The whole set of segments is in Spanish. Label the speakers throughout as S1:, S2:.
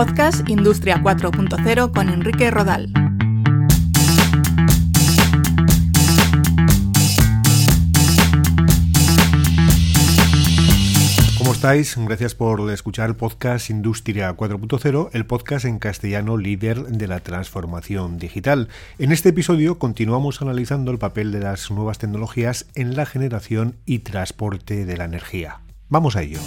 S1: Podcast Industria 4.0 con Enrique Rodal.
S2: ¿Cómo estáis? Gracias por escuchar el podcast Industria 4.0, el podcast en castellano líder de la transformación digital. En este episodio continuamos analizando el papel de las nuevas tecnologías en la generación y transporte de la energía. Vamos a ello.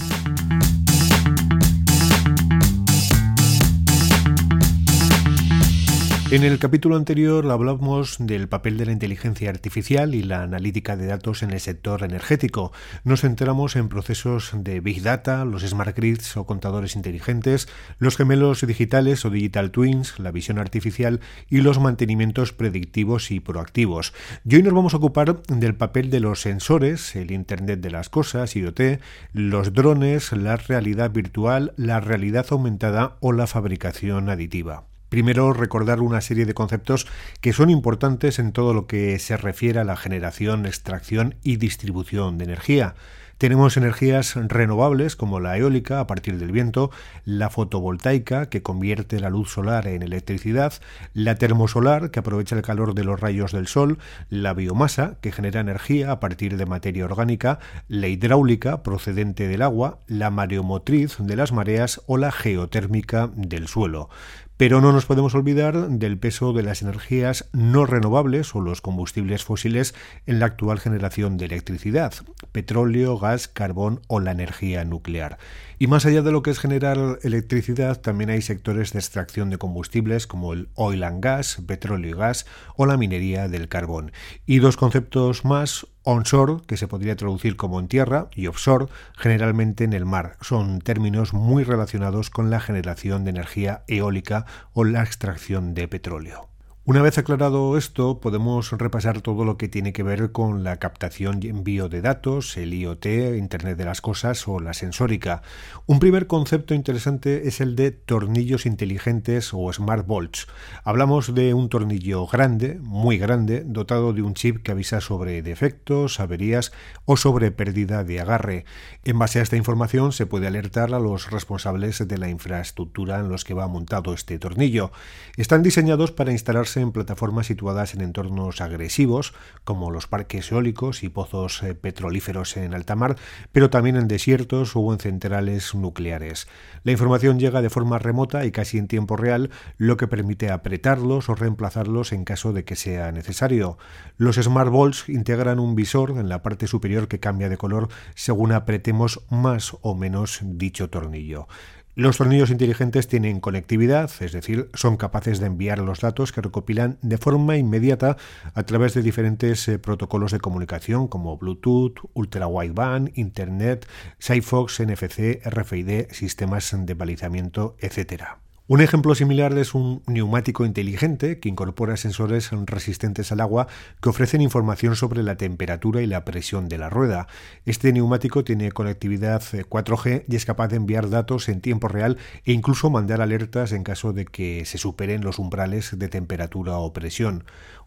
S2: En el capítulo anterior hablamos del papel de la inteligencia artificial y la analítica de datos en el sector energético. Nos centramos en procesos de Big Data, los Smart Grids o contadores inteligentes, los gemelos digitales o Digital Twins, la visión artificial y los mantenimientos predictivos y proactivos. Y hoy nos vamos a ocupar del papel de los sensores, el Internet de las Cosas, IoT, los drones, la realidad virtual, la realidad aumentada o la fabricación aditiva. Primero, recordar una serie de conceptos que son importantes en todo lo que se refiere a la generación, extracción y distribución de energía. Tenemos energías renovables como la eólica a partir del viento, la fotovoltaica que convierte la luz solar en electricidad, la termosolar que aprovecha el calor de los rayos del sol, la biomasa que genera energía a partir de materia orgánica, la hidráulica procedente del agua, la mareomotriz de las mareas o la geotérmica del suelo. Pero no nos podemos olvidar del peso de las energías no renovables o los combustibles fósiles en la actual generación de electricidad, petróleo, gas, carbón o la energía nuclear. Y más allá de lo que es generar electricidad, también hay sectores de extracción de combustibles como el oil and gas, petróleo y gas o la minería del carbón. Y dos conceptos más, onshore, que se podría traducir como en tierra, y offshore, generalmente en el mar. Son términos muy relacionados con la generación de energía eólica o la extracción de petróleo. Una vez aclarado esto, podemos repasar todo lo que tiene que ver con la captación y envío de datos, el IoT, Internet de las Cosas o la sensórica. Un primer concepto interesante es el de tornillos inteligentes o smart bolts. Hablamos de un tornillo grande, muy grande, dotado de un chip que avisa sobre defectos, averías o sobre pérdida de agarre. En base a esta información se puede alertar a los responsables de la infraestructura en los que va montado este tornillo. Están diseñados para instalarse en plataformas situadas en entornos agresivos, como los parques eólicos y pozos eh, petrolíferos en alta mar, pero también en desiertos o en centrales nucleares. La información llega de forma remota y casi en tiempo real, lo que permite apretarlos o reemplazarlos en caso de que sea necesario. Los Smart Balls integran un visor en la parte superior que cambia de color según apretemos más o menos dicho tornillo. Los tornillos inteligentes tienen conectividad, es decir, son capaces de enviar los datos que recopilan de forma inmediata a través de diferentes eh, protocolos de comunicación como Bluetooth, Ultra Wideband, Internet, Sigfox, NFC, RFID, sistemas de balizamiento, etc. Un ejemplo similar es un neumático inteligente que incorpora sensores resistentes al agua que ofrecen información sobre la temperatura y la presión de la rueda. Este neumático tiene conectividad 4G eh, y es capaz de enviar datos en tiempo real e incluso mandar alertas en caso de que se superen los umbrales de temperatura o presión.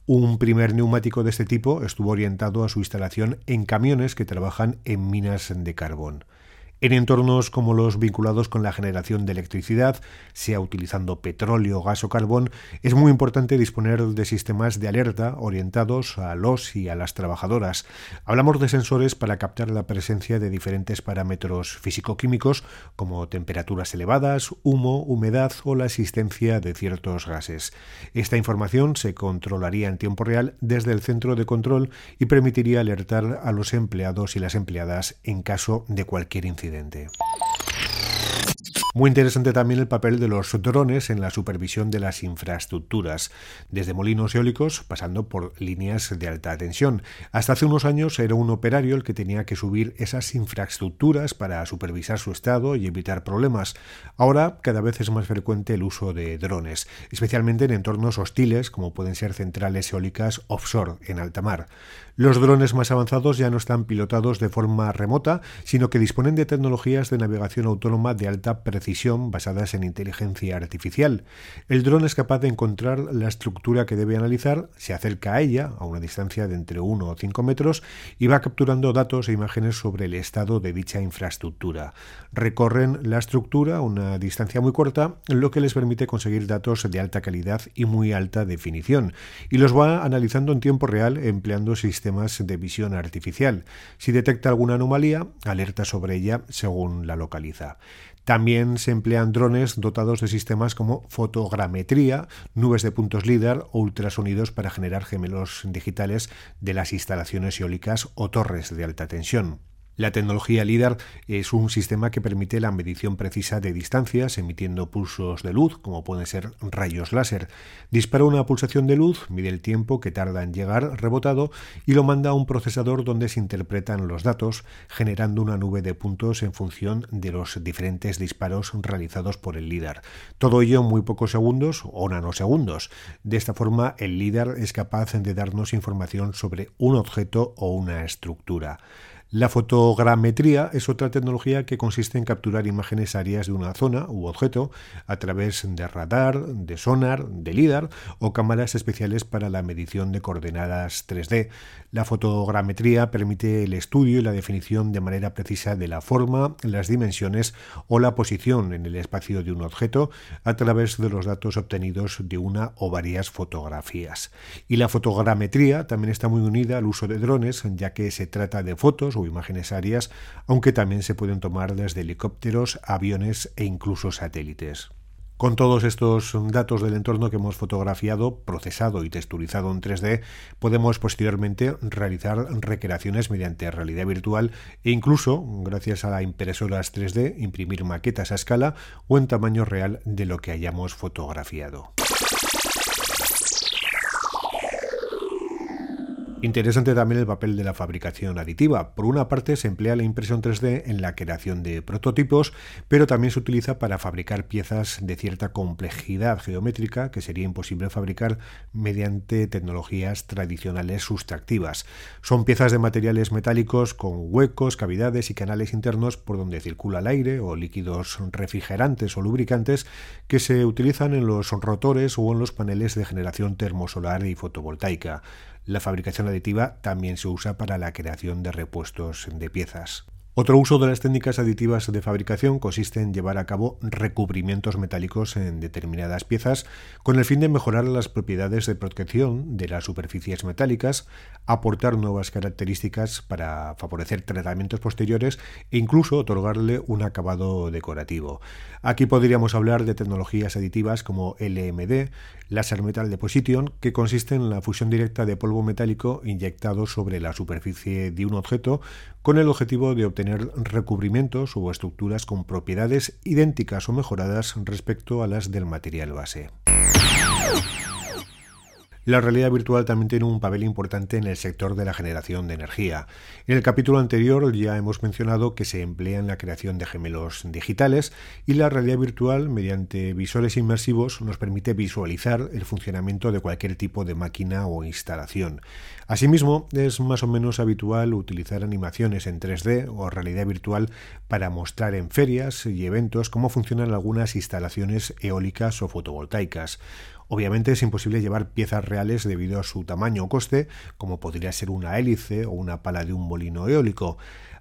S2: Un primer neumático de este tipo estuvo orientado a su instalación en camiones que trabajan en minas de carbón. En entornos como los vinculados con la generación de electricidad, sea utilizando petróleo, gas o carbón, es muy importante disponer de sistemas de alerta orientados a los y a las trabajadoras. Hablamos de sensores para captar la presencia de diferentes parámetros físico-químicos como temperaturas elevadas, humo, humedad o la existencia de ciertos gases. Esta información se controlaría en tiempo real desde el centro de control y permitiría alertar a los empleados y las empleadas en caso de cualquier incidente. Occidente. Muy interesante también el papel de los drones en la supervisión de las infraestructuras, desde molinos eólicos pasando por líneas de alta tensión. Hasta hace unos años era un operario el que tenía que subir esas infraestructuras para supervisar su estado y evitar problemas. Ahora cada vez es más frecuente el uso de drones, especialmente en entornos hostiles como pueden ser centrales eólicas offshore en alta mar. Los drones más avanzados ya no están pilotados de forma remota, sino que disponen de tecnologías de navegación autónoma de alta precisión basadas en inteligencia artificial. El dron es capaz de encontrar la estructura que debe analizar, se acerca a ella a una distancia de entre 1 o 5 metros y va capturando datos e imágenes sobre el estado de dicha infraestructura. Recorren la estructura a una distancia muy corta, lo que les permite conseguir datos de alta calidad y muy alta definición, y los va analizando en tiempo real empleando sistemas de visión artificial. Si detecta alguna anomalía, alerta sobre ella según la localiza. También se emplean drones dotados de sistemas como fotogrametría, nubes de puntos LIDAR o ultrasonidos para generar gemelos digitales de las instalaciones eólicas o torres de alta tensión. La tecnología LIDAR es un sistema que permite la medición precisa de distancias emitiendo pulsos de luz, como pueden ser rayos láser. Dispara una pulsación de luz, mide el tiempo que tarda en llegar rebotado y lo manda a un procesador donde se interpretan los datos, generando una nube de puntos en función de los diferentes disparos realizados por el LIDAR. Todo ello en muy pocos segundos o nanosegundos. De esta forma, el LIDAR es capaz de darnos información sobre un objeto o una estructura. La fotogrametría es otra tecnología que consiste en capturar imágenes aéreas de una zona u objeto a través de radar, de sonar, de LIDAR o cámaras especiales para la medición de coordenadas 3D. La fotogrametría permite el estudio y la definición de manera precisa de la forma, las dimensiones o la posición en el espacio de un objeto a través de los datos obtenidos de una o varias fotografías. Y la fotogrametría también está muy unida al uso de drones, ya que se trata de fotos o imágenes aéreas, aunque también se pueden tomar desde helicópteros, aviones e incluso satélites. Con todos estos datos del entorno que hemos fotografiado, procesado y texturizado en 3D, podemos posteriormente realizar recreaciones mediante realidad virtual e incluso, gracias a las impresoras 3D, imprimir maquetas a escala o en tamaño real de lo que hayamos fotografiado. Interesante también el papel de la fabricación aditiva. Por una parte se emplea la impresión 3D en la creación de prototipos, pero también se utiliza para fabricar piezas de cierta complejidad geométrica que sería imposible fabricar mediante tecnologías tradicionales sustractivas. Son piezas de materiales metálicos con huecos, cavidades y canales internos por donde circula el aire o líquidos refrigerantes o lubricantes que se utilizan en los rotores o en los paneles de generación termosolar y fotovoltaica. La fabricación aditiva también se usa para la creación de repuestos de piezas. Otro uso de las técnicas aditivas de fabricación consiste en llevar a cabo recubrimientos metálicos en determinadas piezas con el fin de mejorar las propiedades de protección de las superficies metálicas, aportar nuevas características para favorecer tratamientos posteriores e incluso otorgarle un acabado decorativo. Aquí podríamos hablar de tecnologías aditivas como LMD, Laser Metal Deposition, que consiste en la fusión directa de polvo metálico inyectado sobre la superficie de un objeto con el objetivo de obtener recubrimientos o estructuras con propiedades idénticas o mejoradas respecto a las del material base. La realidad virtual también tiene un papel importante en el sector de la generación de energía. En el capítulo anterior ya hemos mencionado que se emplea en la creación de gemelos digitales y la realidad virtual mediante visores inmersivos nos permite visualizar el funcionamiento de cualquier tipo de máquina o instalación. Asimismo, es más o menos habitual utilizar animaciones en 3D o realidad virtual para mostrar en ferias y eventos cómo funcionan algunas instalaciones eólicas o fotovoltaicas. Obviamente es imposible llevar piezas reales debido a su tamaño o coste, como podría ser una hélice o una pala de un molino eólico.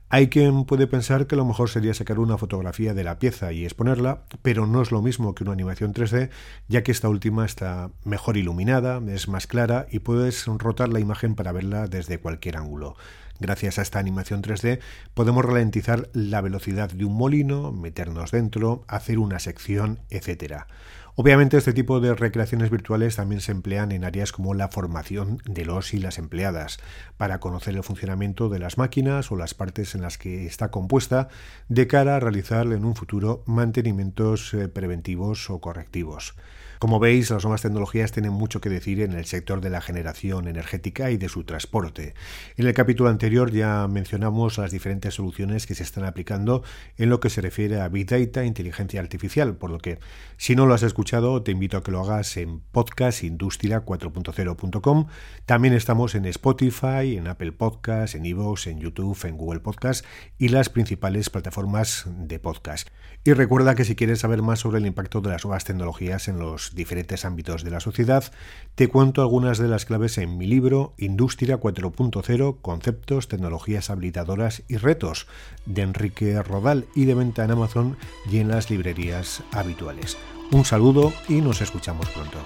S2: Hay quien puede pensar que lo mejor sería sacar una fotografía de la pieza y exponerla, pero no es lo mismo que una animación 3D, ya que esta última está mejor iluminada, es más clara y puedes rotar la imagen para verla desde cualquier ángulo. Gracias a esta animación 3D podemos ralentizar la velocidad de un molino, meternos dentro, hacer una sección, etc. Obviamente este tipo de recreaciones virtuales también se emplean en áreas como la formación de los y las empleadas, para conocer el funcionamiento de las máquinas o las partes en las que está compuesta, de cara a realizar en un futuro mantenimientos eh, preventivos o correctivos. Como veis, las nuevas tecnologías tienen mucho que decir en el sector de la generación energética y de su transporte. En el capítulo anterior ya mencionamos las diferentes soluciones que se están aplicando en lo que se refiere a Big Data e inteligencia artificial, por lo que si no lo has escuchado te invito a que lo hagas en podcastindustria4.0.com. También estamos en Spotify, en Apple Podcasts, en Evox, en YouTube, en Google Podcasts y las principales plataformas de podcast. Y recuerda que si quieres saber más sobre el impacto de las nuevas tecnologías en diferentes ámbitos de la sociedad, te cuento algunas de las claves en mi libro Industria 4.0, Conceptos, Tecnologías Habilitadoras y Retos, de Enrique Rodal y de venta en Amazon y en las librerías habituales. Un saludo y nos escuchamos pronto.